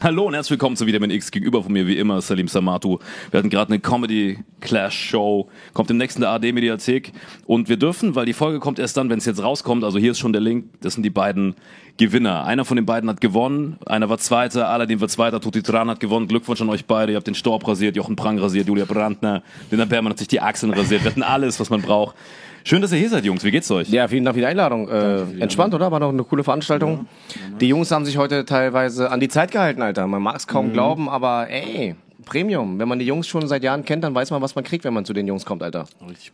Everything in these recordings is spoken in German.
Hallo und herzlich willkommen zu Vitamin X. Gegenüber von mir wie immer Salim Samatu. Wir hatten gerade eine Comedy Clash Show. Kommt im nächsten der AD Mediathek. Und wir dürfen, weil die Folge kommt erst dann, wenn es jetzt rauskommt. Also hier ist schon der Link. Das sind die beiden Gewinner. Einer von den beiden hat gewonnen. Einer war Zweiter. Aladdin war Zweiter. Tuti Tran hat gewonnen. Glückwunsch an euch beide. Ihr habt den Storb rasiert, Jochen Prang rasiert, Julia Brandner. Linda Bermann hat sich die Achseln rasiert. Wir hatten alles, was man braucht. Schön, dass ihr hier seid, Jungs. Wie geht's euch? Ja, vielen Dank für die Einladung. Äh, entspannt, oder? War doch eine coole Veranstaltung. Die Jungs haben sich heute teilweise an die Zeit gehalten, Alter. Man mag es kaum glauben, aber ey, Premium. Wenn man die Jungs schon seit Jahren kennt, dann weiß man, was man kriegt, wenn man zu den Jungs kommt, Alter.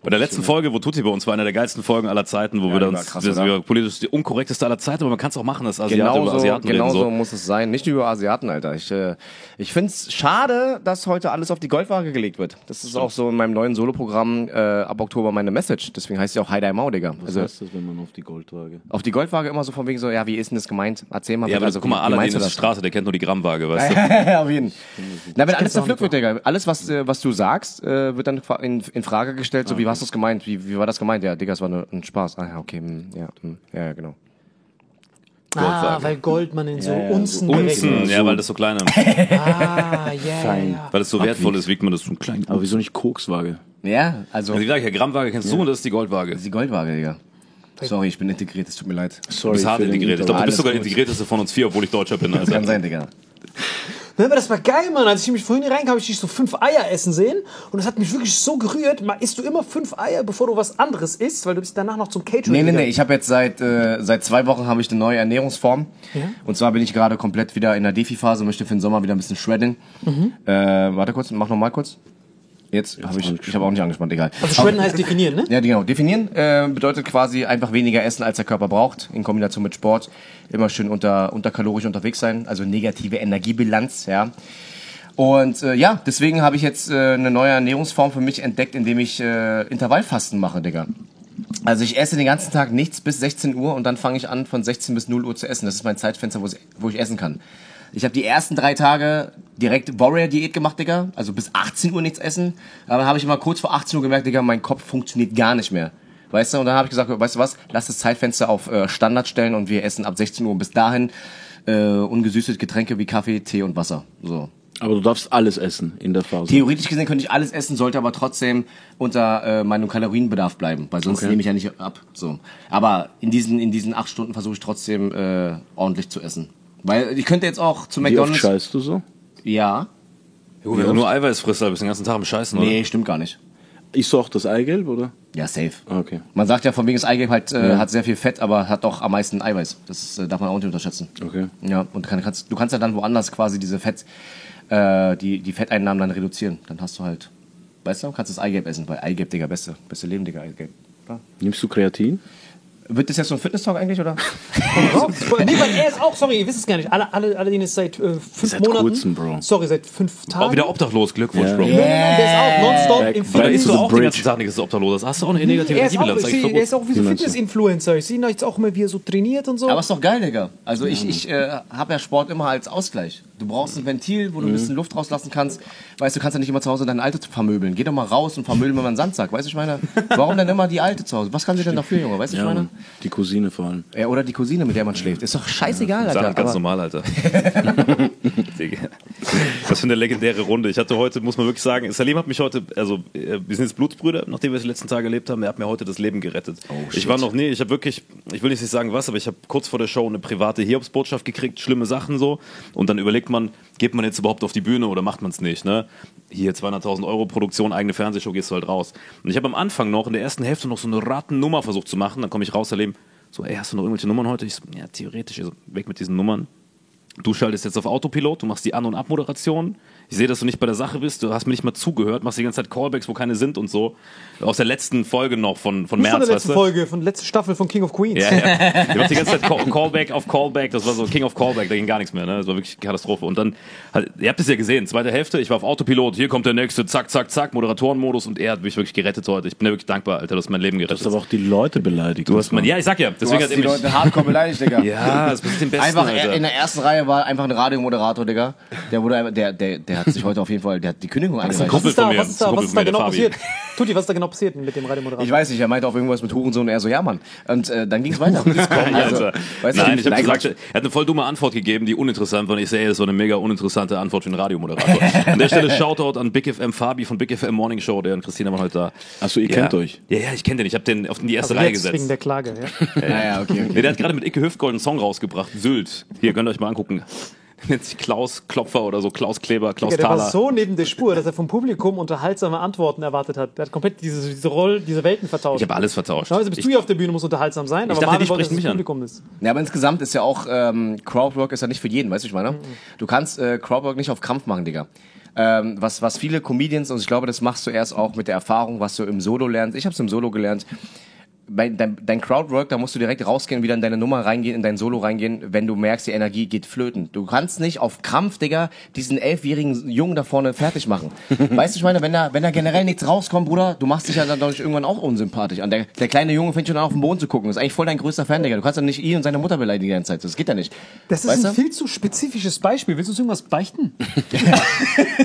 Bei der letzten Folge, wo Tutti bei uns war, eine der geilsten Folgen aller Zeiten, wo wir die dann krass, das oder? war politisch die unkorrekteste aller Zeiten, aber man kann es auch machen, dass Asiaten Genau über so, Asiaten genau so So. muss es sein. Nicht über Asiaten, Alter. Ich, äh, ich find's schade, dass heute alles auf die Goldwaage gelegt wird. Das ist auch so in meinem neuen Soloprogramm äh, ab Oktober meine Message. Deswegen heißt sie auch Hi Dai Mau, Digga. Was Also heißt das, wenn man auf die Goldwaage? auf die Goldwaage immer so von wegen so, ja, wie ist denn das gemeint? Erzähl mal Ja, aber das, guck mal, du ist das? Straße, der kennt nur die Grammwaage, weißt du? auf jeden. Na, wenn alles zerpflückt wird, Digga, alles, was, äh, was du sagst, äh, wird dann in, in Frage gestellt, so wie hast du es gemeint? Wie, wie war das gemeint? Ja, Digga, es war nur ein Spaß. Ah, ja, okay, hm, ja, hm, ja, ja, genau. Ah, weil Gold man in so Ja, ja, Unzen so Unzen, ja, weil das so klein ist. Ah, ja, Fein. ja. Weil es so wertvoll ist, wiegt man das so klein. Aber wieso nicht Kokswaage? Ja, also, Also die gleiche Grammwaage kennst du und das ist die Goldwaage. das ist die Goldwaage, Digga. Sorry, ich bin integriert, es tut mir leid. Du Sorry. bist hart integriert. Ich glaube, du bist sogar gut. integrierteste von uns vier, obwohl ich Deutscher bin. Also. Kann sein, Digga. Nein, aber das war geil, Mann. Als ich mich vorhin hier reinkam, habe ich dich so fünf Eier essen sehen. Und das hat mich wirklich so gerührt. Mal isst du immer fünf Eier, bevor du was anderes isst, weil du bist danach noch zum Catering Nee, nee, nee, ich habe jetzt seit, äh, seit zwei Wochen habe ich eine neue Ernährungsform. Und zwar bin ich gerade komplett wieder in der Defi-Phase, möchte für den Sommer wieder ein bisschen shredden. Äh, warte kurz, mach noch mal kurz. Jetzt habe ich, ich habe auch nicht angespannt, egal. Also Shredden heißt definieren, ne? Ja, genau. Definieren äh, bedeutet quasi einfach weniger essen, als der Körper braucht, in Kombination mit Sport. Immer schön unter, unterkalorisch unterwegs sein, also negative Energiebilanz, ja. Und äh, ja, deswegen habe ich jetzt äh, eine neue Ernährungsform für mich entdeckt, indem ich äh, Intervallfasten mache, Digga. Also ich esse den ganzen Tag nichts bis 16 Uhr und dann fange ich an, von 16 bis 0 Uhr zu essen. Das ist mein Zeitfenster, wo ich essen kann. Ich habe die ersten drei Tage direkt Warrior-Diät gemacht, Digga. Also bis 18 Uhr nichts essen. Aber dann habe ich immer kurz vor 18 Uhr gemerkt, Digga, mein Kopf funktioniert gar nicht mehr. Weißt du, und dann habe ich gesagt, weißt du was, lass das Zeitfenster auf äh, Standard stellen und wir essen ab 16 Uhr bis dahin äh, ungesüßte Getränke wie Kaffee, Tee und Wasser. So. Aber du darfst alles essen in der Phase. Theoretisch gesehen könnte ich alles essen, sollte aber trotzdem unter äh, meinem Kalorienbedarf bleiben, weil sonst Okay. nehme ich ja nicht ab. So. Aber in diesen, in diesen acht Stunden versuche ich trotzdem äh, ordentlich zu essen. Weil ich könnte jetzt auch zu Wie oft McDonalds. scheißt du so? Ja. Gut, wenn du nur Eiweiß frisst, dann bist du den ganzen Tag am Scheißen, oder? Nee, stimmt gar nicht. Isst du auch das Eigelb, oder? Ja, safe. Ah, Okay. Man sagt ja von wegen das Eigelb halt, äh, hat sehr viel Fett, aber hat doch am meisten Eiweiß. Das äh, darf man auch nicht unterschätzen. Okay. Ja, und kann, kannst, du kannst ja dann woanders quasi diese Fett, äh, die, die Fetteinnahmen dann reduzieren. Dann hast du halt, weißt du, kannst das Eigelb essen, weil Eigelb, Digga, beste, beste Leben, Digga, Eigelb. Ja. Nimmst du Kreatin? Wird das jetzt so ein Fitness-Talk eigentlich, oder? nee, weil er ist auch, sorry, ihr wisst es gar nicht. Alle, alle, alle denen ist seit äh, fünf Seit Monaten. kurzem, Bro. Sorry, seit fünf Tagen. Auch wieder obdachlos, Glückwunsch, Ja. Bro. Nein, nein, nein, der ist auch nonstop Back- im Da Fitness. isst to du auch den bridge. ganzen Tag nichts obdachlos. Das hast du auch eine negative Er ist, auch, Energiebilanz. er ist auch wie so? Fitness-Influencer. Ich sehe ihn jetzt auch immer, wie er so trainiert und so. Aber ist doch geil, Digga. Also ich, ich äh, habe ja Sport immer als Ausgleich. Du brauchst ein Ventil, wo du ein bisschen Luft rauslassen kannst. Weißt du, kannst ja nicht immer zu Hause deine Alte vermöbeln. Geh doch mal raus und vermöbeln mal einen Sandsack. Weißt du, ich meine, warum denn immer die Alte zu Hause? Was kann sie denn dafür, Junge? Weißt du, ich meine? Die Cousine vor allem. Ja, oder die Cousine, mit der man schläft. Ist doch scheißegal, Alter. ganz Aber, normal, Alter. Was für eine legendäre Runde. Ich hatte heute, muss man wirklich sagen, Salim hat mich heute, also äh, wir sind jetzt Blutsbrüder, nachdem wir es die letzten Tage erlebt haben, er hat mir heute das Leben gerettet. ich war noch, nee, ich habe wirklich, ich will jetzt nicht sagen was, aber ich habe kurz vor der Show eine private Hiobsbotschaft gekriegt, schlimme Sachen so. Und dann überlegt man, geht man jetzt überhaupt auf die Bühne oder macht man es nicht, ne? Hier 200.000 Euro Produktion, eigene Fernsehshow, gehst du halt raus. Und ich habe am Anfang noch, in der ersten Hälfte noch so eine Rattennummer versucht zu machen, dann komme ich raus, Salim, so, ey, hast du noch irgendwelche Nummern heute? Ich so, ja, theoretisch, ich so, weg mit diesen Nummern. Du schaltest jetzt auf Autopilot, du machst die An- und Abmoderation. Ich sehe, dass du nicht bei der Sache bist, du hast mir nicht mal zugehört, machst die ganze Zeit Callbacks, wo keine sind und so. Aus der letzten Folge noch von, von Nicht von März, der weißt letzten du? Folge, von der letzten Staffel von King of Queens. Ja, ja. Ich mach die ganze Zeit Call Callback auf Callback, das war so King of Callback, da ging gar nichts mehr, ne? Das war wirklich Katastrophe. Und dann, halt, ihr habt es ja gesehen, zweite Hälfte, ich war auf Autopilot, hier kommt der nächste, zack, zack, zack, Moderatorenmodus und er hat mich wirklich gerettet heute. Ich bin ja wirklich dankbar, Alter, du hast mein Leben Du gerettet. hast aber auch die Leute beleidigt. du hast mein, ja, ich sag ja, du deswegen hast hat die Leute hardcore beleidigt, Digga. ja, das ist den besten, Einfach Alter. in der ersten Reihe war einfach ein Radiomoderator, Digga. Der wurde, einfach- der, der, der hat sich heute auf jeden Fall, der hat die Kündigung eingereicht. Was ist da, was ist da, was ist da genau passiert? Tutti, was ist da genau passiert mit dem Radiomoderator? Ich weiß nicht, er meinte auch irgendwas mit Hurensohn und er so, ja, Mann. Und äh, dann ging es weiter. Also, Alter. weißt du, Nein, ich habe gesagt, er hat eine voll dumme Antwort gegeben, die uninteressant war. Und ich sehe, das war eine mega uninteressante Antwort für einen Radiomoderator. An der Stelle Shoutout an Big FM Fabi von Big FM Morning Show, der und Christina waren heute da. Achso, ihr ja. kennt euch. Ja, ja, ich kenne den. Ich habe den auf die erste also Reihe jetzt gesetzt. wegen der Klage, ja. Ja, ja, okay, okay. Nee, der hat gerade mit Icke Hüftgold einen Song rausgebracht, Sylt. Hier, könnt ihr euch mal angucken. Nennt sich Klaus Klopfer oder so, Klaus Kleber, Klaus Ja, der war Thaler. so neben der Spur, dass er vom Publikum unterhaltsame Antworten erwartet hat. Der hat komplett diese, diese Rolle, diese Welten vertauscht. ich habe alles vertauscht. Normalerweise bist Ich- du ja auf der Bühne, musst unterhaltsam sein, aber dachte, Marvin wollte, dass das an. Publikum ist. Ja, aber insgesamt ist ja auch ähm, Crowdwork ist ja nicht für jeden, weißt du, ich meine? Du kannst äh, Crowdwork nicht auf Krampf machen, Digga. Ähm, was, was viele Comedians, und ich glaube, das machst du erst auch mit der Erfahrung, was du im Solo lernst. Ich habe es im Solo gelernt. Bei, dein, dein Crowdwork, da musst du direkt rausgehen, wieder in deine Nummer reingehen, in dein Solo reingehen, wenn du merkst, die Energie geht flöten. Du kannst nicht auf Krampf, Digga, diesen elfjährigen Jungen da vorne fertig machen. weißt du, ich meine, wenn da, wenn da generell nichts rauskommt, Bruder, du machst dich ja dann dadurch irgendwann auch unsympathisch an. Der, der kleine Junge fängt schon an, auf den Boden zu gucken. Das ist eigentlich voll dein größter Fan, Digga. Du kannst doch nicht ihn und seine Mutter beleidigen die ganze Zeit. Das geht ja nicht. Das ist Weißt ein du? viel zu spezifisches Beispiel. Willst du uns irgendwas beichten?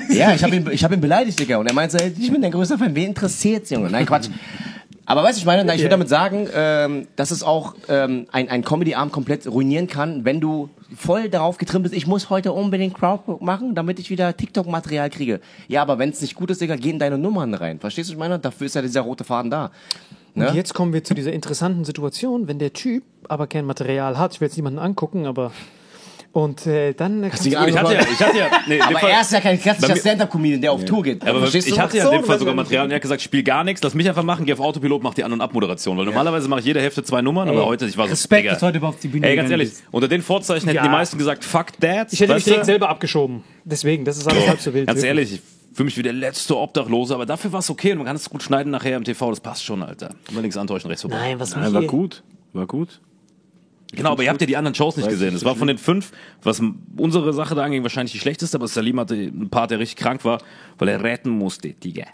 Ja, ich habe ihn, ich hab ihn beleidigt, Digga. Und er meinte, ich bin dein größter Fan. Wen interessiert's, Junge? Nein, Quatsch. Aber weißt du, ich meine, ich will damit sagen, ähm, dass es auch ähm, ein, ein Comedy-Abend komplett ruinieren kann, wenn du voll darauf getrimmt bist, ich muss heute unbedingt Crowdwork machen, damit ich wieder TikTok-Material kriege. Ja, aber wenn es nicht gut ist, Digga, geh in deine Nummern rein. Verstehst du, ich meine? Dafür ist ja dieser rote Faden da. Ne? Und jetzt kommen wir zu dieser interessanten Situation, wenn der Typ aber kein Material hat. Ich will jetzt niemanden angucken, aber. Und äh, dann. kannst die du- ich hatte ja, ich hatte ja, nee, Aber Fall- er ist ja kein klassischer Stand-Up-Comedian, der auf Tour geht. Aber ich du? hatte ja in dem Fall sogar ja Material und er hat gesagt, spiel gar nichts, lass mich einfach machen, geh auf Autopilot, mach die An- und Abmoderation. Weil normalerweise mache ich jede Hälfte zwei Nummern, aber heute, ich war so, Respekt, dass heute überhaupt auf die Bühne Ey, ganz ehrlich, bist. unter den Vorzeichen hätten Ja. die meisten gesagt, fuck that. Ich hätte mich direkt selber abgeschoben. Deswegen, das ist alles halb so wild. Ganz wirklich. ehrlich, ich fühle mich wie der letzte Obdachlose, aber dafür war es okay und man kann es gut schneiden nachher im TV, das passt schon, Alter. Immer links antäuschen, rechts vorbei. Nein, was Nein, war gut. War gut. Genau, aber ihr habt ja die anderen Shows nicht gesehen. Es war von den fünf, was unsere Sache da anging, wahrscheinlich die schlechteste, aber Salim hatte einen Part, der richtig krank war, weil er retten musste, Digga.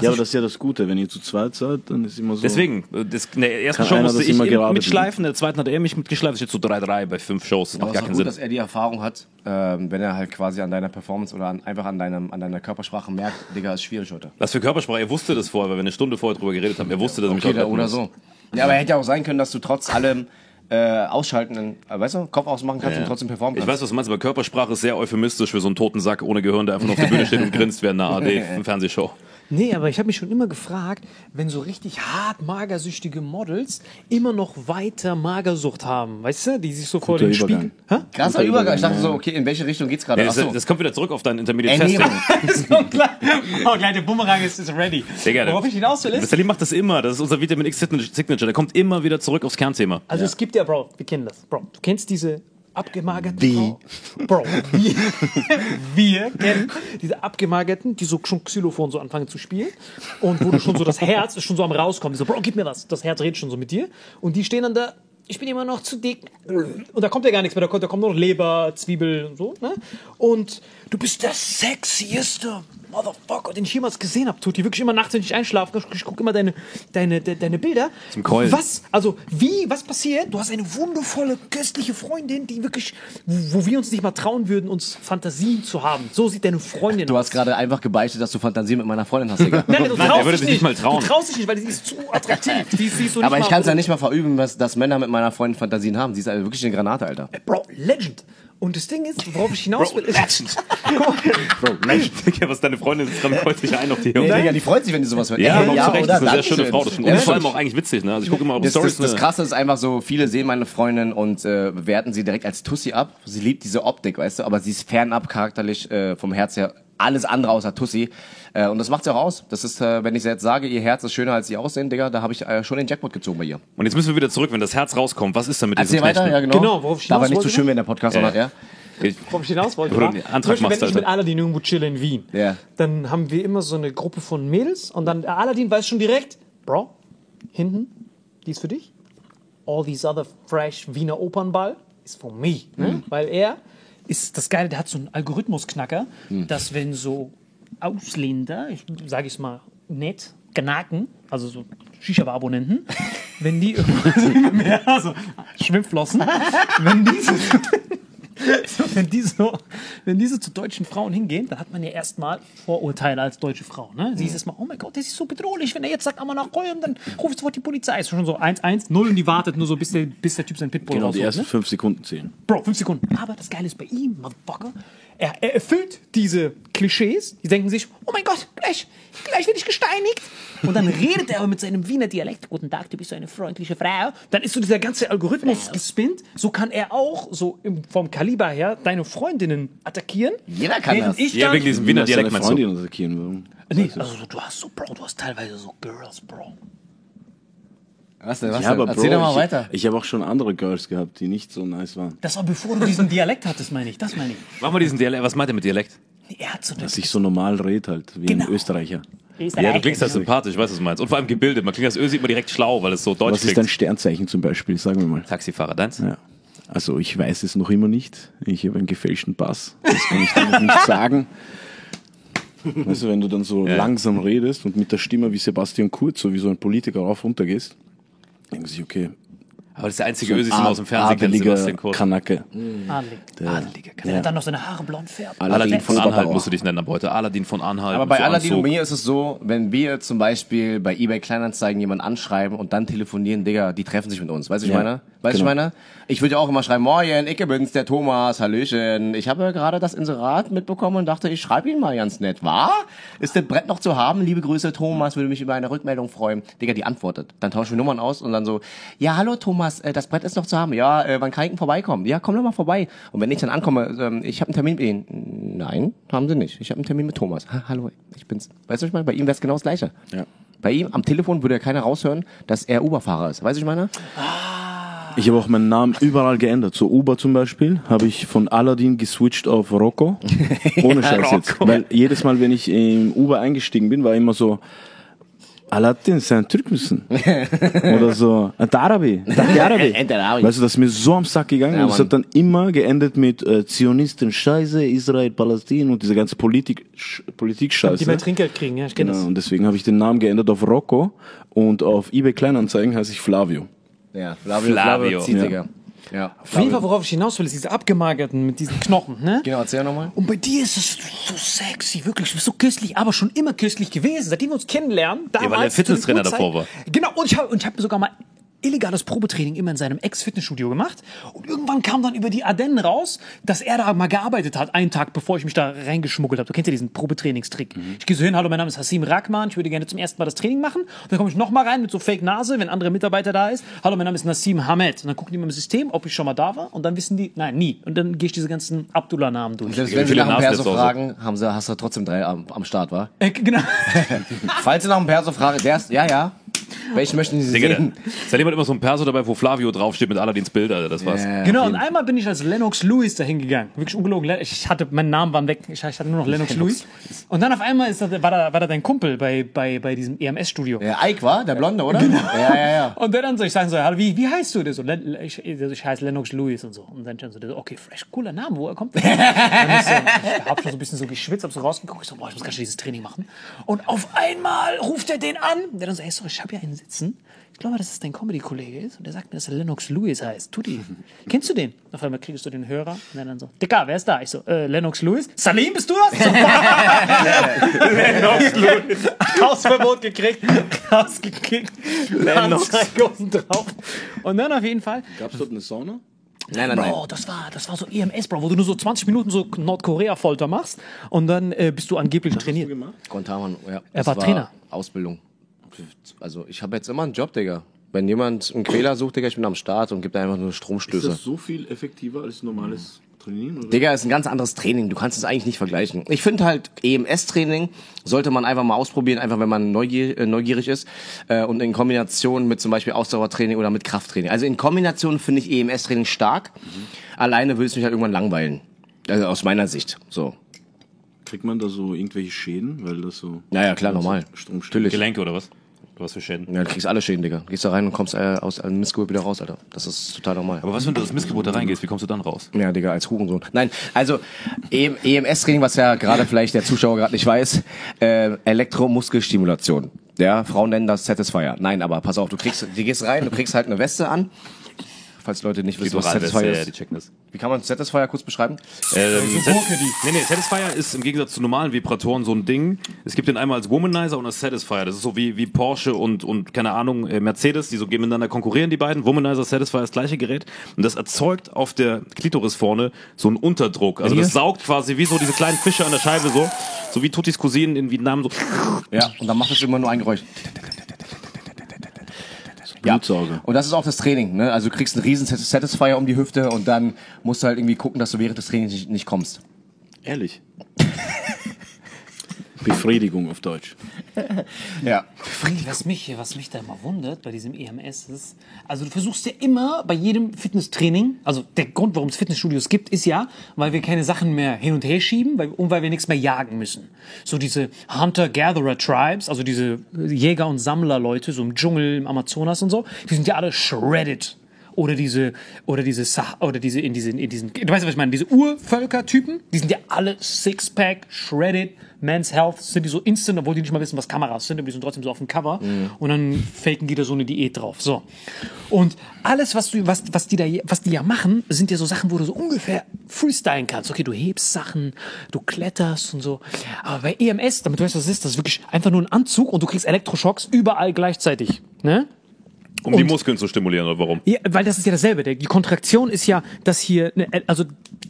Ja, aber das ist ja das Gute. Wenn ihr zu zweit seid, dann ist immer so. Deswegen, das, in der ersten Show musste das ich mitschleifen, in der zweiten hat er mich mitgeschleift. Es steht so 3-3 bei fünf Shows. Das Aber macht es gar ist keinen gut, Sinn. dass er die Erfahrung hat, ähm, wenn er halt quasi an deiner Performance oder an, einfach an, deinem, an deiner Körpersprache merkt, Digga, ist schwierig heute. Was für Körpersprache? Er wusste das vorher, weil wir eine Stunde vorher drüber geredet haben. Er wusste, dass er mich Okay, heute da- oder muss. so. Ja, aber hätte ja auch sein können, dass du trotz allem äh, ausschalten, äh, weißt du, Kopf ausmachen kannst und trotzdem performen Ich kannst. weiß, was du meinst, aber Körpersprache ist sehr euphemistisch für so einen toten Sack ohne Gehirn, der einfach nur auf der Bühne steht und grinst während einer AD-Fernsehshow. Nee, aber ich habe mich schon immer gefragt, wenn so richtig hart magersüchtige Models immer noch weiter Magersucht haben, weißt du, die sich so vor Guter den Übergang. Spiegel. Hä? Krasser Übergang. Ich dachte so, okay, in welche Richtung geht's gerade? Ja, das, das kommt wieder zurück auf dein Intermediate Testing. Ernährung. so klar. Oh, gleich der Bumerang ist, ist ready. Digga, Worauf ich hinaus will ist, Salim macht das immer. Das ist unser Vitamin X Signature. Der kommt immer wieder zurück aufs Kernthema. also es gibt ja, Bro, wir kennen das, Bro. Du kennst diese abgemagerten Wie? Bro, wir, wir kennen diese abgemagerten, die so schon Xylophon so anfangen zu spielen und wo du schon so das Herz ist schon so am rauskommen. Die so, Bro, gib mir was. Das Herz redet schon so mit dir. Und die stehen dann da, ich bin immer noch zu dick. Und da kommt ja gar nichts mehr. Da kommt, da kommt nur noch Leber, Zwiebel und so. Ne? Und du bist der sexieste Motherfucker, den ich jemals gesehen habe. Tut die wirklich immer nachts, wenn ich einschlafe. Ich, ich gucke immer deine, deine, de, deine Bilder. Zum Keulen. Was? Also, wie, was passiert? Du hast eine wundervolle, köstliche Freundin, die wirklich, wo wo wir uns nicht mal trauen würden, uns Fantasien zu haben. So sieht deine Freundin Du aus. hast gerade einfach gebeichtet, dass du Fantasie mit meiner Freundin hast, Digga. Nein, du Nein, traust er würde dich sich nicht mal trauen. Du traust dich nicht, weil sie ist zu attraktiv. Die, ist- die ist so Aber ich kann es ja nicht mal verüben, dass, dass Männer mit meiner Freundin Fantasien haben. Sie ist also wirklich eine Granate, Alter. Bro, Legend. Und das Ding ist, worauf ich hinaus will, ist. Guck mal, Digga, was deine Freundin ist dran, freut sich ein auf die Nee. Digga, die freut sich, wenn die sowas hört. Ja, ja, zu Recht. Das ist eine sehr schöne Frau. Das stimmt. Ja, Und vor allem auch eigentlich witzig. Ne? Also ich gucke immer auf Das, Stories. das, das ne? Krasse ist einfach so, viele sehen meine Freundin und äh, bewerten sie direkt als Tussi ab. Sie liebt diese Optik, weißt du, aber sie ist fernab charakterlich äh, vom Herz her alles andere außer Tussi. Äh, und das macht sie auch aus. Das ist, äh, wenn ich jetzt sage, ihr Herz ist schöner als sie aussehen, Digga, da habe ich äh, schon den Jackpot gezogen bei ihr. Und jetzt müssen wir wieder zurück, wenn das Herz rauskommt. Was ist da mit diesem weiter, ja genau. Genau, worauf ich da war nicht so wollte, schön, wenn der Podcast, sondern ja. Ich- worauf ich hinaus wollte, war, zum Antrag Beispiel, wenn ich mit Alter. Aladdin irgendwo chill in Wien, Ja. dann haben wir immer so eine Gruppe von Mädels und dann Aladdin weiß schon direkt, Bro, hinten, die ist für dich. All these other fresh Wiener Opernball ist for me. Ne? Weil er ist das Geile, der hat so einen Algorithmusknacker, dass wenn so Ausländer, ich sage es mal nett, Knaken, also so Shisha-Abonnenten, wenn die irgendwo, ja, also Schwimmflossen, wenn die so, so, wenn die so, wenn diese zu deutschen Frauen hingehen, dann hat man ja erstmal Vorurteile als deutsche Frau. Ne? Sie ist erstmal, oh mein Gott, das ist so bedrohlich. Wenn er jetzt sagt, aber nach Köln, dann ruft sofort die Polizei. Ist schon so 1-1, 0 und die wartet nur so, bis der, bis der Typ sein Pitbull Genau, die rausholt, ersten ne? fünf Sekunden zählen. Bro, fünf Sekunden. Aber das Geile ist bei ihm, Motherfucker, er, er erfüllt diese Klischees. Die denken sich, oh mein Gott, gleich, gleich werde ich gesteinigt. Und dann redet er aber mit seinem Wiener Dialekt. Guten Tag, du bist so eine freundliche Frau. Dann ist so dieser ganze Algorithmus gespinnt. So kann er auch, so im, vom Kaliber her, deine Freundinnen attackieren. Jeder kann Während das. Ich Ja, wegen diesem Wiener Dialekt meinst du? Attackieren warum? Nee, also du hast so, Bro, du hast teilweise so Girls, Bro. Was denn, was Ja, denn? aber Erzähl Bro, doch mal ich, weiter. Ich habe auch schon andere Girls gehabt, die nicht so nice waren. Das war bevor du diesen Dialekt hattest, meine ich. Das meine ich. Mach mal diesen Dialekt. Was meint er mit Dialekt? Er hat so Dass ich so normal red halt, wie Genau. ein Österreicher. Ja, du klingst halt sympathisch, ich weiß, was du meinst. Und vor allem gebildet. Man klingt als Öl, sieht man direkt schlau, weil es so deutsch Was ist dein. Sternzeichen zum Beispiel, sagen wir mal? Taxifahrer, deins? Ja. Also ich weiß es noch immer nicht. Ich habe einen gefälschten Pass. Das kann ich dir noch nicht sagen. Weißt du, wenn du dann so Ja. langsam redest und mit der Stimme wie Sebastian Kurz, so wie so ein Politiker rauf runter gehst, denken sie, okay, Aber das ist der einzige Ösi, den man aus dem Fernsehen kennt, Sebastian Kurz. Kanake. Adelig. Adeliger. Kann er Ja. dann noch seine Haare blond färben? Aladdin von. Anhalt musst du dich nennen ab heute. Aladdin von Anhalt. Aber bei so Aladdin und mir ist es so, wenn wir zum Beispiel bei eBay Kleinanzeigen jemanden anschreiben und dann telefonieren, Digga, die treffen sich mit uns. Weißt du, ich Ja, meine? Weißt du, genau. ich meine? Ich würde ja auch immer schreiben, Moin, ich bin's, der Thomas, Hallöchen. Ich habe gerade das Inserat mitbekommen und dachte, ich schreibe ihn mal ganz nett. War? Ist das Brett noch zu haben? Liebe Grüße, Thomas, würde mich über eine Rückmeldung freuen. Digga, die antwortet. Dann tauschen wir Nummern aus und dann so, ja, hallo Thomas, äh, das Brett ist noch zu haben. Ja, äh, wann kann ich denn vorbeikommen? Ja, komm doch mal vorbei. Und wenn ich dann ankomme, ähm, ich habe einen Termin mit Ihnen. Nein, haben Sie nicht. Ich habe einen Termin mit Thomas. Ha, hallo, ich bin's. Weißt du, was ich meine? Bei ihm wäre es genau das Gleiche. Ja. Bei ihm am Telefon würde ja keiner raushören, dass er Uberfahrer ist. Weißt du, was ich meine? Ich habe auch meinen Namen überall geändert. So Uber zum Beispiel habe ich von Aladdin geswitcht auf Rocco. Ohne Scheiß jetzt. Weil jedes Mal, wenn ich im Uber eingestiegen bin, war immer so, Alaaddin, sein Türk müssen. Oder so, ein Darabi. Darabi. Ein Darabi. Weißt du, das ist mir so am Sack gegangen. Ja, und es hat dann immer geendet mit äh, Zionisten, Scheiße, Israel, Palästina und diese ganze Politik, Sch- Politik-Scheiße. Die mehr Trinkgeld kriegen, ja, ich kenne Genau, und deswegen habe ich den Namen geändert auf Rocco und auf eBay Kleinanzeigen heiße ich Flavio. Ja, Flavio, Flavio. Flavio Ja. Ja. Auf jeden Fall, worauf ich hinaus will, ist diese abgemagerten mit diesen Knochen, ne? Genau, erzähl nochmal. Und bei dir ist es so sexy, wirklich, du bist so köstlich, aber schon immer köstlich gewesen, seitdem wir uns kennenlernen. Damals, weil der Fitnesstrainer davor war. Genau, und ich habe hab sogar mal illegales Probetraining immer in seinem Ex-Fitnessstudio gemacht. Und irgendwann kam dann über die Ardennen raus, dass er da mal gearbeitet hat, einen Tag bevor ich mich da reingeschmuggelt habe. Du kennst ja diesen Probetrainingstrick. Ich gehe so hin, hallo, mein Name ist Hassim Rahman, ich würde gerne zum ersten Mal das Training machen. Und dann komme ich noch mal rein mit so Fake-Nase, wenn andere Mitarbeiter da ist. Hallo, mein Name ist Nassim Hamed. Und dann gucken die mal im System, ob ich schon mal da war. Und dann wissen die, nein, nie. Und dann gehe ich diese ganzen Abdullah-Namen durch. Selbst Ja, wenn sie viele nach dem Perso fragen, haben sie, hast du trotzdem drei am, am Start, wa? Äh, genau. Falls sie nach dem Perso fragen, der ist, ja, ja. Welchen möchten Sie Digga, sehen? Salim hat immer so ein Perso dabei, wo Flavio draufsteht mit Aladins Bild, Alter. Das war's. Ja, Genau, und einmal bin ich als Lennox Lewis dahin gegangen. Wirklich ungelogen. Ich hatte, mein Name waren weg. Ich hatte nur noch Lennox Lewis. Und dann auf einmal ist da, war, da, war da dein Kumpel bei, bei, bei diesem EMS-Studio. Der Ike war, der Blonde, oder? Genau. Ja, ja, ja. Und der dann so, ich sage so, hallo, wie, wie heißt du? Der so, ich, ich heiße Lennox Lewis und so. Und dann so, der so, okay, fresh, cooler Name, woher kommt der? dann ist so, ich hab schon so ein bisschen so geschwitzt, hab so rausgeguckt, ich so, boah, ich muss ganz schnell dieses Training machen. Und auf einmal ruft er den an. Der dann so, ey, sorry, ich hab hier einen sitzen. Ich glaube, dass es dein Comedy-Kollege ist. Und der sagt mir, dass er Lennox Lewis heißt. Tutti. Kennst du den? Auf einmal kriegst du den Hörer. Und der dann so, Dicker, wer ist da? Ich so, äh, Lennox Lewis? Salim, bist du das? So, Lennox Lewis. Hausverbot gekriegt, rausgekickt, Anzeige unten drauf. Und dann auf jeden Fall, Gab es dort eine Sauna? Nein, nein, nein. Bro, das war, das war so EMS, Bro, wo du nur so 20 Minuten so Nordkorea-Folter machst und dann äh, bist du angeblich trainiert. Guantanamo, ja. Er Das war Trainer. Ausbildung. Also, ich habe jetzt immer einen Job, Digga. Wenn jemand einen Quäler sucht, Digga, ich bin am Start und gibt einfach nur Ist Stromstöße. das so viel effektiver als normales Trainieren? Oder? Digga, ist ein ganz anderes Training. Du kannst es eigentlich nicht vergleichen. Ich finde halt, EMS-Training sollte man einfach mal ausprobieren, einfach wenn man neugier, äh, neugierig ist. Äh, und in Kombination mit zum Beispiel Ausdauertraining oder mit Krafttraining. Also in Kombination finde ich EMS-Training stark. Alleine will es mich halt irgendwann langweilen. Also aus meiner Sicht. So. Kriegt man da so irgendwelche Schäden? Weil das so. Naja, klar, normal. Stromstück. Natürlich. Gelenke oder was? Oder was für Schäden? Ja, du kriegst alle Schäden, Digga. Gehst da rein und kommst äh, aus einem Missgeburt wieder raus, Alter. Das ist total normal. Aber was, wenn du das Missgebot da reingehst? Wie kommst du dann raus? Ja, Digga, als Hurensohn. Nein, also EM EMS-Training, was ja gerade vielleicht der Zuschauer gerade nicht weiß, äh, Elektromuskelstimulation. Ja, Frauen nennen das Satisfier. Nein, aber pass auf, du kriegst, du gehst rein, du kriegst halt eine Weste an. Falls Leute nicht wissen, was Satisfier ja, die ist. checken das. Wie kann man Satisfier kurz beschreiben? Ähm, nee, nee, Satisfier ist im Gegensatz zu normalen Vibratoren so ein Ding. Es gibt den einmal als Womanizer und als Satisfier. Das ist so wie, wie Porsche und, und, keine Ahnung, äh, Mercedes, die so miteinander konkurrieren, die beiden. Womanizer, Satisfier, das gleiche Gerät. Und das erzeugt auf der Klitoris vorne so einen Unterdruck. Also das saugt quasi wie so diese kleinen Fische an der Scheibe so. So wie Tutis Cousinen in Vietnam so. Ja, und dann macht es immer nur ein Geräusch. Ja, Blutsauger. und das ist auch das Training. Ne? Also du kriegst einen riesen Satisfier um die Hüfte und dann musst du halt irgendwie gucken, dass du während des Trainings nicht, nicht kommst. Ehrlich. Befriedigung auf Deutsch. Ja. Friedi, was mich, was mich da immer wundert bei diesem EMS ist, also du versuchst ja immer bei jedem Fitnesstraining, also der Grund, warum es Fitnessstudios gibt, ist ja, weil wir keine Sachen mehr hin und her schieben weil, und weil wir nichts mehr jagen müssen. So diese Hunter-Gatherer-Tribes, also diese Jäger- und Sammlerleute, so im Dschungel, im Amazonas und so, die sind ja alle shredded. Oder diese, oder diese, Sah- oder diese, in diesen, in diesen, du weißt, was ich meine, diese Urvölker-Typen, die sind ja alle Sixpack, shredded, Men's Health, sind die so instant, obwohl die nicht mal wissen, was Kameras sind, aber die sind trotzdem so auf dem Cover. Und dann faken die da so eine Diät drauf. So. Und alles, was du, was, was die da, was die ja machen, sind ja so Sachen, wo du so ungefähr freestylen kannst. Okay, du hebst Sachen, du kletterst und so. Aber bei EMS, damit du weißt, was es ist, das ist wirklich einfach nur ein Anzug und du kriegst Elektroschocks überall gleichzeitig. Ne? Um die Muskeln zu stimulieren oder warum? Ja, weil das ist ja dasselbe. Die Kontraktion ist ja, dass hier, also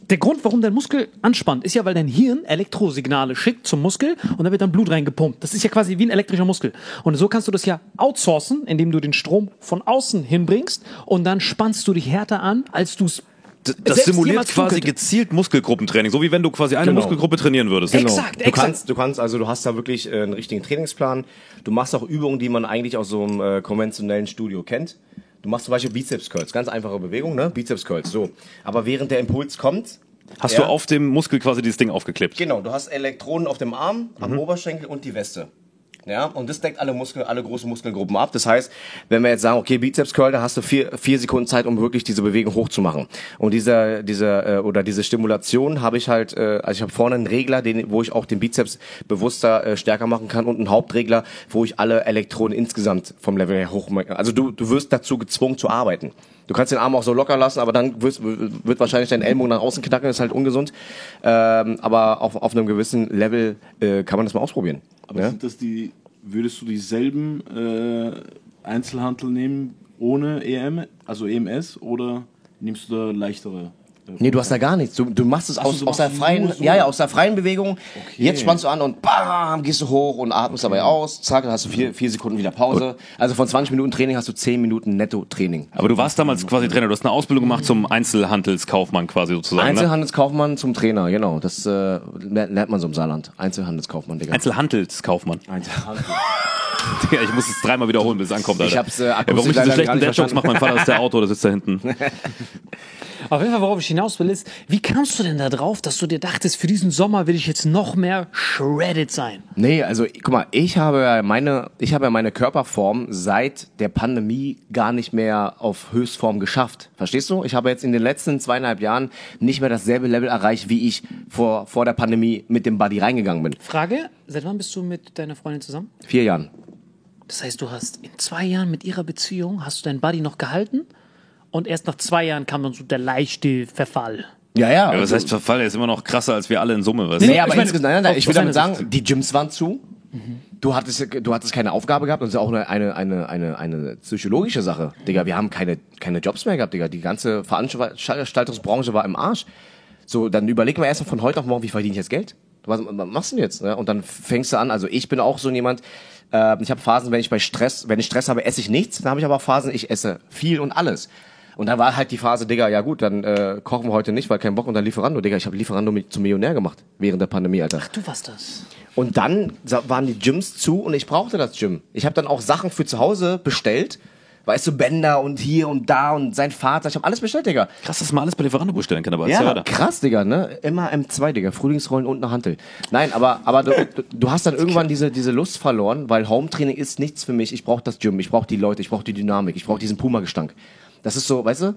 der Grund, warum dein Muskel anspannt, ist ja, weil dein Hirn Elektrosignale schickt zum Muskel und da wird dann Blut reingepumpt. Das ist ja quasi wie ein elektrischer Muskel. Und so kannst du das ja outsourcen, indem du den Strom von außen hinbringst und dann spannst du dich härter an, als du es Das, selbst simuliert quasi könnte. gezielt Muskelgruppentraining, so wie wenn du quasi eine Genau. Muskelgruppe trainieren würdest. Exakt, Du exakt. kannst, du kannst, also du hast da wirklich äh, einen richtigen Trainingsplan. Du machst auch Übungen, die man eigentlich aus so einem äh, konventionellen Studio kennt. Du machst zum Beispiel Bizeps Curls, ganz einfache Bewegung, ne? Bizeps Curls, so. Aber während der Impuls kommt, Hast Ja. du auf dem Muskel quasi dieses Ding aufgeklebt? genau, du hast Elektronen auf dem Arm, am Oberschenkel und die Weste. Ja, und das deckt alle Muskeln, alle großen Muskelgruppen ab. Das heißt, wenn wir jetzt sagen, okay, Bizeps Curl, da hast du vier, vier Sekunden Zeit, um wirklich diese Bewegung hochzumachen. Und diese, diese äh, oder diese Stimulation habe ich halt, äh, also ich habe vorne einen Regler, den, wo ich auch den Bizeps bewusster äh, stärker machen kann und einen Hauptregler, wo ich alle Elektronen insgesamt vom Level her hoch. Also du, du wirst dazu gezwungen zu arbeiten. Du kannst den Arm auch so locker lassen, aber dann wirst, wird wahrscheinlich dein Ellbogen nach außen knacken, ist halt ungesund. Ähm, aber auf, auf einem gewissen Level äh, kann man das mal ausprobieren. Aber ja? sind das die, würdest du dieselben äh, Einzelhantel nehmen ohne EM, also EMS, oder nimmst du da leichtere? Nee, du hast da gar nichts. Du, du machst es aus, so, aus der freien, so. ja, ja, aus der freien Bewegung. Okay. Jetzt spannst du an und bam, gehst du hoch und atmest dabei aus. Zack, dann hast du vier, vier Sekunden wieder Pause. Also von 20 Minuten Training hast du 10 Minuten Netto-Training. Aber du warst damals quasi Trainer, du hast eine Ausbildung gemacht zum Einzelhandelskaufmann quasi sozusagen. Ne? Einzelhandelskaufmann zum Trainer, genau. Das äh, lernt man so im Saarland. Einzelhandelskaufmann, Digga. Einzelhandelskaufmann. Digga, ich muss es dreimal wiederholen, bis es ankommt, Alter. Ich hab's, äh, Ey, Warum ich diese schlechten Dad-Jokes macht, mein Vater ist der Autor, der sitzt da hinten. Auf jeden Fall, worauf ich hinaus will, ist, wie kamst du denn da drauf, dass du dir dachtest, für diesen Sommer will ich jetzt noch mehr shredded sein? Nee, also guck mal, ich habe ja meine, ich habe ja meine Körperform seit der Pandemie gar nicht mehr auf Höchstform geschafft. Verstehst du? Ich habe jetzt in den letzten zweieinhalb Jahren nicht mehr dasselbe Level erreicht, wie ich vor, vor der Pandemie mit dem Buddy reingegangen bin. Frage, seit wann bist du mit deiner Freundin zusammen? Vier Jahren. Das heißt, du hast in zwei Jahren mit ihrer Beziehung, hast du deinen Buddy noch gehalten? Und erst nach zwei Jahren kam dann so der leichte Verfall. Ja, ja. Ja, was heißt Verfall? Ist immer noch krasser als wir alle in Summe, weißt du? Nee, aber Ich meine, insgesamt, nein, nein, ich will damit sagen, die Gyms waren zu. Du hattest, du hattest keine Aufgabe gehabt und das ist ja auch eine, eine, eine, eine, eine psychologische Sache. Digga, wir haben keine, keine Jobs mehr gehabt, Digga. Die ganze Veranstaltungsbranche war im Arsch. So, dann überleg mal erstmal von heute auf morgen, wie verdiene ich jetzt Geld? Was, was machst du denn jetzt? Ne? Und dann fängst du an, also ich bin auch so jemand, äh, ich habe Phasen, wenn ich bei Stress, wenn ich Stress habe, esse ich nichts. Dann habe ich aber auch Phasen, ich esse viel und alles. Und dann war halt die Phase, Digga, ja gut, dann äh, kochen wir heute nicht, weil kein Bock und dann Lieferando, Digga. Ich habe Lieferando zum Millionär gemacht während der Pandemie, Alter. Du warst das. Und dann waren die Gyms zu und ich brauchte das Gym. Ich habe dann auch Sachen für zu Hause bestellt. Weißt du, Bänder und hier und da und sein Vater. Ich habe alles bestellt, Digga. Krass, dass man alles bei Lieferando bestellen kann, aber erzähl Ja, weiter. krass, Digga, ne? Immer M2, Digga. Frühlingsrollen und eine Hantel. Nein, aber, aber du, du, du hast dann irgendwann diese, diese Lust verloren, weil Home-Training ist nichts für mich. Ich brauche das Gym, ich brauche die Leute, ich brauche die Dynamik, ich brauche diesen Puma-Gestank. Das ist so, weißt du?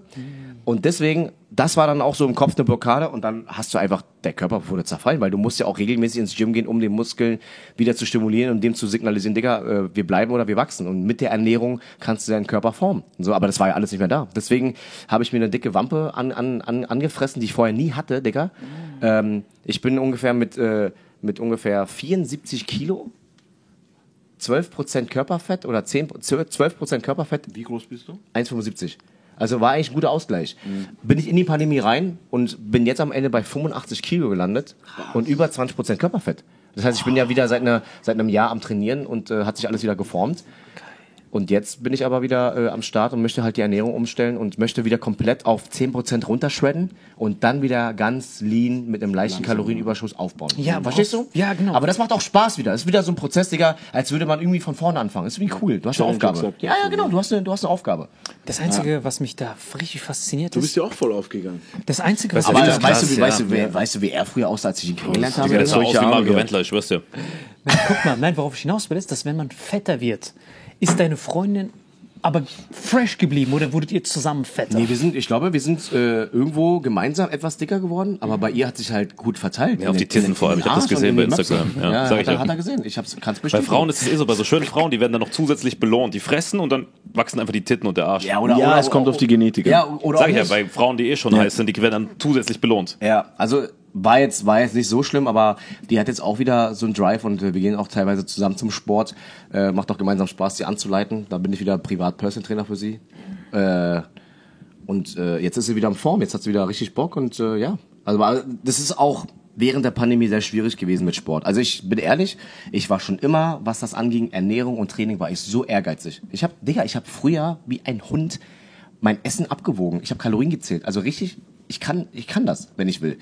Und deswegen, das war dann auch so im Kopf eine Blockade und dann hast du einfach, der Körper wurde zerfallen, weil du musst ja auch regelmäßig ins Gym gehen, um den Muskeln wieder zu stimulieren und dem zu signalisieren, Digga, äh, wir bleiben oder wir wachsen. Und mit der Ernährung kannst du deinen Körper formen. So, aber das war ja alles nicht mehr da. Deswegen habe ich mir eine dicke Wampe an, an, an, angefressen, die ich vorher nie hatte, Digga. Ähm, ich bin ungefähr mit, äh, mit ungefähr 74 Kilo, 12% Körperfett oder 10, 12% Körperfett Wie groß bist du? 1,75. Also war eigentlich ein guter Ausgleich. Bin ich in die Pandemie rein und bin jetzt am Ende bei 85 Kilo gelandet und über 20 Prozent Körperfett. Das heißt, ich bin ja wieder seit, einer, seit einem Jahr am Trainieren und äh, hat sich alles wieder geformt. Und jetzt bin ich aber wieder äh, am Start und möchte halt die Ernährung umstellen und möchte wieder komplett auf 10% runterschredden und dann wieder ganz lean mit einem leichten Kalorienüberschuss aufbauen. Ja, verstehst worauf- du? ja, genau. Aber das macht auch Spaß wieder. Das ist wieder so ein Prozess, Digga, als würde man irgendwie von vorne anfangen. Das ist irgendwie cool. Du hast eine Aufgabe. accept. Ja, ja, genau. Du hast eine, du hast eine Aufgabe. Das Einzige, was mich da richtig fasziniert Du ist, bist ja auch voll aufgegangen. das Einzige, was Aber das mich ist weißt, du, wie, ja. weißt, du, wer, weißt du, wie er früher aussah, als ich ihn kennengelernt habe? Der ist so aus wie solche Arme Marco gehabt. Wendler, ich dir. Nein, guck mal, nein, worauf ich hinaus will, ist, dass wenn man fetter wird, ist deine Freundin aber fresh geblieben oder wurdet ihr zusammen fetter? Nee, wir sind, ich glaube, wir sind äh, irgendwo gemeinsam etwas dicker geworden, aber bei ihr hat sich halt gut verteilt. Ja, auf die Titten vor allem. Ich hab den das gesehen bei. Instagram. Ja, Ja, sag hat, ich er, hat er gesehen. Ich hab's, kann's Bei bestätigen. Frauen ist es eh so, bei so schönen Frauen, die werden dann noch zusätzlich belohnt. Die fressen und dann wachsen einfach die Titten und der Arsch. ja, oder, Ja, oder, es kommt auf die Genetik an. Ja, oder Sag auch ich ja, bei Frauen, die eh schon heiß sind, die werden dann zusätzlich belohnt. Ja, also war jetzt, war jetzt nicht so schlimm, aber die hat jetzt auch wieder so einen Drive und äh, wir gehen auch teilweise zusammen zum Sport. Äh, macht auch gemeinsam Spaß, sie anzuleiten. Da bin ich wieder Privat-Personal-Trainer für sie. Äh, und äh, jetzt ist sie wieder in Form, jetzt hat sie wieder richtig Bock und äh, ja. Also das ist auch während der Pandemie sehr schwierig gewesen mit Sport. Also ich bin ehrlich, ich war schon immer, was das anging, Ernährung und Training, war ich so ehrgeizig. Ich habe, Digga, ich habe früher wie ein Hund mein Essen abgewogen. Ich habe Kalorien gezählt. Also richtig, ich kann, ich kann das, wenn ich will.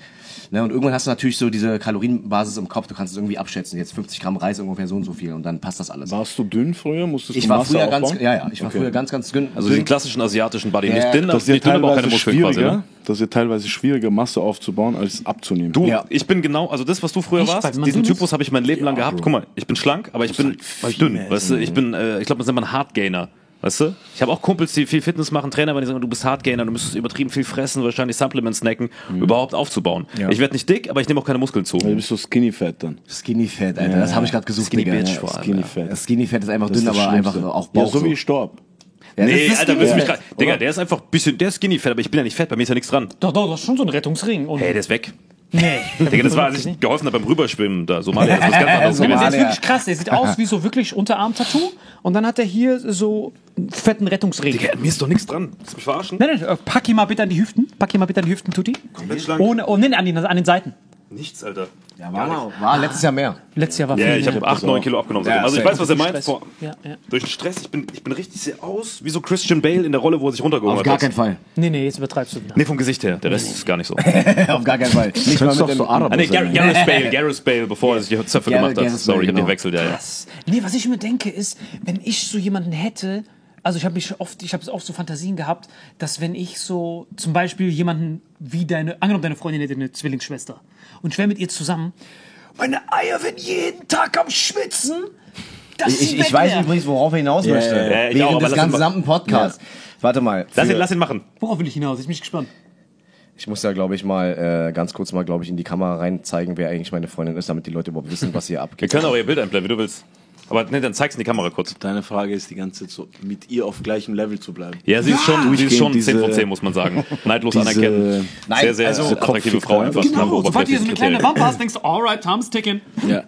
Ne, und irgendwann hast du natürlich so diese Kalorienbasis im Kopf. Du kannst es irgendwie abschätzen. Jetzt 50 Gramm Reis ungefähr so und so viel und dann passt das alles. Warst du dünn früher? Musstest Ich du war Masse früher ganz, aufbauen? ja, ja, ich war Okay. früher ganz, ganz dünn. Also den klassischen asiatischen Body. Ja, nicht dünn, Das ist ja nicht dünn, aber auch keine teilweise Muskeln quasi. schwieriger. Ne? das ist teilweise schwieriger, Masse aufzubauen, als abzunehmen. Du, Ja. ich bin genau, also das, was du früher? Weil warst, man diesen dünn? Typus habe ich mein Leben lang gehabt. Guck mal, ich bin schlank, aber ich bin dünn. Weißt du, ich bin, äh, ich glaube, das nennt man Hardgainer. Weißt du? Ich habe auch Kumpels, die viel Fitness machen, Trainer, weil die sagen, du bist Hardgainer, du müsstest übertrieben viel fressen, wahrscheinlich Supplements snacken, um überhaupt aufzubauen. Ich werde nicht dick, aber ich nehme auch keine Muskeln zu. Weil du bist so skinny fat dann. Skinny Fat, Alter. Das habe ich gerade gesucht, Skinny Digga. Bitch Ja, vor allem. Skinny ja. fat. Das Skinny Fat ist einfach Das ist dünn, das aber einfach auch Ja, Bauch. so wie Storb. Ja, Nee, ist Alter, willst du mich Fat, grad, Digga, der ist einfach ein bisschen, der ist skinny fett, aber ich bin ja nicht fett, bei mir ist ja nichts dran. Doch, doch, das ist schon so ein Rettungsring. Und Hey, der ist weg. Nee. Digga, das war, als ich geholfen habe beim Rüberschwimmen da. Somalia, das ist ganz Somalia. gewesen. Der ist wirklich krass. Der sieht aus wie so wirklich Unterarm-Tattoo. Und dann hat er hier so einen fetten Rettungsring. Digga, mir ist doch nichts dran. Willst du mich verarschen? Nein, nein, äh, pack ihn mal bitte an die Hüften. Pack ihn mal bitte an die Hüften, Tutti. Komplett schlank. Ohne, oh, nee, nee, an, an den Seiten. Nichts, Alter. Ja, war, war letztes Jahr mehr. Letztes Jahr war Ja, viel ich mehr. habe 8, 9 Kilo abgenommen. Ja, also ich weiß, was er meint. Vor, Ja, ja. durch den Stress, ich bin, ich bin richtig sehr aus, wie so Christian Bale in der Rolle, wo er sich runtergeholt Auf gar hat. keinen Fall. Nee, nee, jetzt übertreibst du wieder. Nee, vom Gesicht her. Der Rest ist gar nicht so. Auf gar keinen Fall. Nicht mal mit doch so Araber Ah, nee, sein. Gar Gareth Bale, Gareth Bale, bevor er sich die Zöpfe gemacht hat. Sorry, ich habe genau. gewechselt, ja, ja. Nee, was ich mir denke ist, wenn ich so jemanden hätte, also ich habe mich oft, ich habe oft so Fantasien gehabt, dass wenn ich so zum Beispiel jemanden wie deine, angenommen deine Freundin hätte eine Zwillingsschwester und ich wäre mit ihr zusammen, meine Eier werden jeden Tag am Schwitzen. Dass Ich, sie ich weiß übrigens, worauf er hinaus möchte. ja, ich Während auch, des ganzen gesamten Podcasts. Warte mal. Lass ihn, lass ihn machen. Worauf will ich hinaus? Ich bin gespannt. Ich muss da, glaube ich, mal äh, ganz kurz mal, glaube ich, in die Kamera rein zeigen, wer eigentlich meine Freundin ist, damit die Leute überhaupt wissen, was hier Wir abgeht. können auch ihr Bild einblenden, wie du willst. Aber nee, dann zeig's in die Kamera kurz. Deine Frage ist die ganze Zeit so, mit ihr auf gleichem Level zu bleiben. Ja, sie ist schon, sie ist schon Durchgehend 10 von diese- 10, muss man sagen. Neidlos diese- anerkennen. Nein, sehr, sehr also- attraktive Frau einfach. Genau, nach sobald du so eine kleine Kriterien. Wampe hast, denkst du, alright, time's ticking. Ja.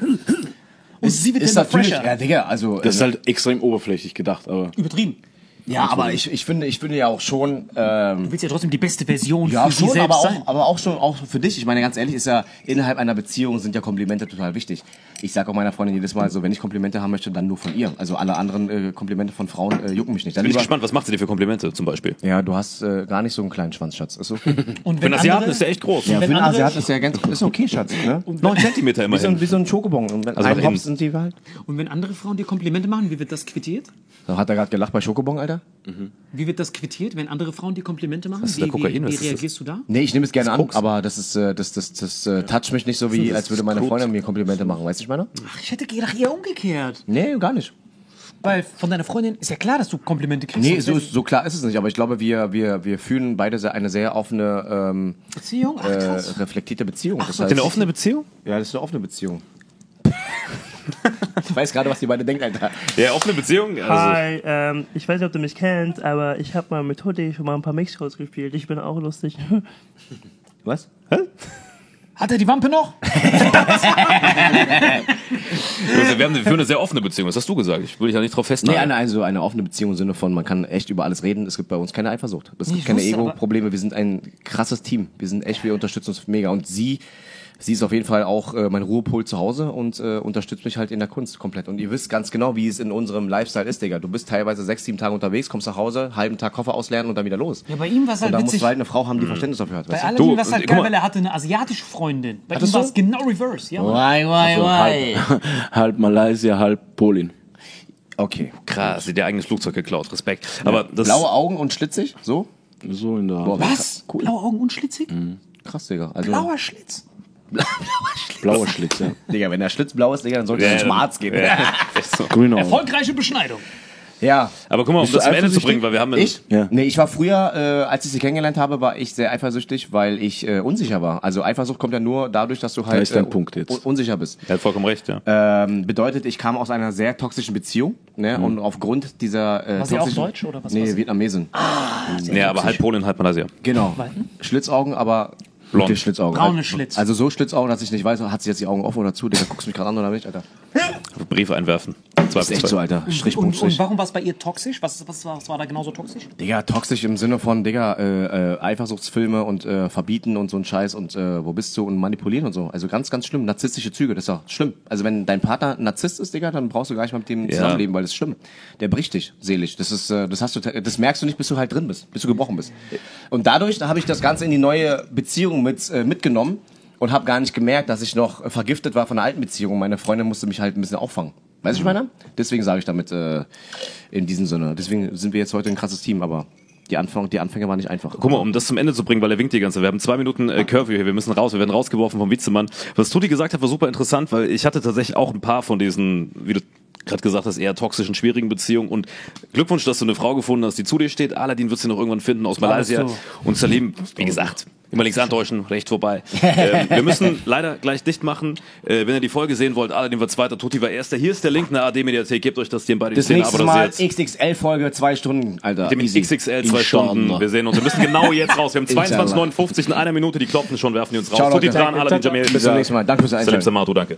Und sie wird Ist natürlich, fresher. ja, Digga, also. Das ist äh, halt extrem oberflächlich gedacht, aber Übertrieben. ja, aber ich, ich finde, ich finde ja auch schon, ähm, Du willst ja trotzdem die beste Version ja, für schon, selbst aber auch, sein. aber auch schon, auch für dich. Ich meine, ganz ehrlich, ist ja, innerhalb einer Beziehung sind ja Komplimente total wichtig. Ich sage auch meiner Freundin jedes Mal so, wenn ich Komplimente haben möchte, dann nur von ihr. Also alle anderen äh, Komplimente von Frauen äh, jucken mich nicht. Dann Bin ich gespannt, was macht sie dir für Komplimente zum Beispiel? Ja, du hast äh, gar nicht so einen kleinen Schwanz, Schatz. Ist okay. Und Für einen Asiaten ist der echt groß. Ja, für wenn einen Asiaten ist ja ganz, ist okay, Schatz. Ne? 9 Zentimeter Wie so, ein, immerhin. wie so ein Schokobon. Und wenn Also ein Hops sind die halt. Und wenn andere Frauen dir Komplimente machen, wie wird das quittiert? So, hat er gerade gelacht bei Schokobon, Alter? Wie wird das quittiert, wenn andere Frauen dir Komplimente machen? ist wie, da Kokain? wie, Was wie ist das? reagierst du da? Nee, ich nehme es gerne an, Koks. aber das ist, äh, das, das, das, äh, toucht mich nicht so wie, als würde meine Freundin mir Komplimente machen. Weißt du, meine? Ach, ich hätte gedacht, eher umgekehrt. Nee, gar nicht. Weil von deiner Freundin ist ja klar, dass du Komplimente kriegst. Nee, so, ist, so klar ist es nicht. Aber ich glaube, wir, wir, wir fühlen beide eine sehr offene, ähm, Beziehung? Ach, äh, krass. reflektierte Beziehung. Das Habt ihr eine offene Beziehung? Ja, das ist eine offene Beziehung. ich weiß gerade, was die beide denken, Alter. Ja, offene Beziehung? Also, Hi, ähm, ich weiß nicht, ob du mich kennst, aber ich habe mal mit Hoodie schon mal ein paar Mixshows gespielt. Ich bin auch lustig. Was? Hat er die Wampe noch? also wir haben wir führen eine sehr offene Beziehung. Was hast du gesagt? Ich will dich ja nicht drauf Nee, festnageln. eine, also eine offene Beziehung im Sinne von, man kann echt über alles reden. Es gibt bei uns keine Eifersucht. Es gibt ich keine Ego-Probleme. Wir sind ein krasses Team. Wir sind echt, wir unterstützen uns mega. Und sie, sie ist auf jeden Fall auch äh, mein Ruhepol zu Hause und äh, unterstützt mich halt in der Kunst komplett. Und ihr wisst ganz genau, wie es in unserem Lifestyle ist, Digga. Du bist teilweise sechs, sieben Tage unterwegs, kommst nach Hause, halben Tag Koffer auslernen und dann wieder los. Ja, bei ihm war es und halt da musst witzig. du halt eine Frau haben, die Verständnis dafür hat. Bei Weißt du? Aladdin war es halt guck geil, mal. weil er hatte eine asiatische Freundin. Bei Hattest ihm war du? es genau reverse. Ja, Mann. Why, why, so halb, halb Malaysia, halb Polin. Okay. Krass, sie hat ihr eigenes Flugzeug geklaut. Respekt. Aber das Blaue Augen und schlitzig? So? So in der Boah, Was? Cool. Blaue Augen und schlitzig? Krass, Digga. Also, Blauer Schlitz. blauer Schlitz, ja. Digga, wenn der Schlitz blau ist, Digga, dann sollte Ja, er zum Arzt gehen. Ja, echt so. Augen. Erfolgreiche Beschneidung. Ja. Aber guck mal, um Bist das zum Ende zu bringen, weil wir haben Ich? Ja. Nee, ich war früher, äh, als ich sie kennengelernt habe, war ich sehr eifersüchtig, weil ich äh, unsicher war. Also Eifersucht kommt ja nur dadurch, dass du halt ist dein äh, Punkt jetzt. un- unsicher bist. Er hat vollkommen recht, ja. Ähm, bedeutet, ich kam aus einer sehr toxischen Beziehung, ne? Mhm. Und aufgrund dieser äh, War sie auch deutsch oder was war Nee? Vietnamesin. Nee, aber halb Polen, halb Malaysia. Genau. Schlitzaugen, aber Blond. gute Schlitzaugen. Braune Schlitz. Also so Schlitzaugen, dass ich nicht weiß, hat sie jetzt die Augen offen oder zu? Digga, guckst du mich gerade an oder nicht, Alter? Brief einwerfen. Das ist echt so, Alter. Strichpunkt, Und, und Strich. warum war es bei ihr toxisch? Was, was, war, was war da genauso toxisch? Digga, toxisch im Sinne von, Digga, äh, äh, Eifersuchtsfilme und äh, verbieten und so ein Scheiß und äh, wo bist du und manipulieren und so. Also ganz, ganz schlimm. Narzisstische Züge, das ist doch schlimm. Also wenn dein Partner ein Narzisst ist, Digga, dann brauchst du gar nicht mal mit dem zusammenleben, weil das ist schlimm. Der bricht dich seelisch. Das ist, äh, das hast du, das merkst du nicht, bis du halt drin bist, bis du gebrochen bist. Und dadurch habe ich das Ganze in die neue Beziehung mit äh, mitgenommen und habe gar nicht gemerkt, dass ich noch äh, vergiftet war von der alten Beziehung. Meine Freundin musste mich halt ein bisschen auffangen. Weißt du, ich meine? Deswegen sage ich damit äh, in diesem Sinne. Deswegen sind wir jetzt heute ein krasses Team, aber die, Anfang, die Anfänge waren nicht einfach. Guck mal, um das zum Ende zu bringen, weil er winkt die ganze. Wir haben zwei Minuten äh, Curfew hier, wir müssen raus, wir werden rausgeworfen vom Vizemann. Was Tuti gesagt hat, war super interessant, weil ich hatte tatsächlich auch ein paar von diesen, wie du gerade gesagt hast, eher toxischen, schwierigen Beziehungen. Und Glückwunsch, dass du eine Frau gefunden hast, die zu dir steht. Aladdin wird sie noch irgendwann finden aus Malaysia. so. Und Salim, wie gesagt, immer links antäuschen, recht vorbei. ähm, wir müssen leider gleich dicht machen. Äh, wenn ihr die Folge sehen wollt, Aladdin war zweiter, Tuti war erster. Hier ist der Link in der AD-Mediathek. Gebt euch das hier bei den Szenen aber Mal. XXL-Folge, zwei Stunden, Alter. Dem Easy. XXL zwei. Stunden. Wir sehen uns. Wir müssen genau jetzt raus. Wir haben Inshallah. 22,59 in einer Minute. Die klopfen schon, werfen die uns raus. Ciao, Leute. dran, Aladdin Jamil. Bis zum nächsten Mal. Danke fürs Salim Einschalten. Samatu, danke.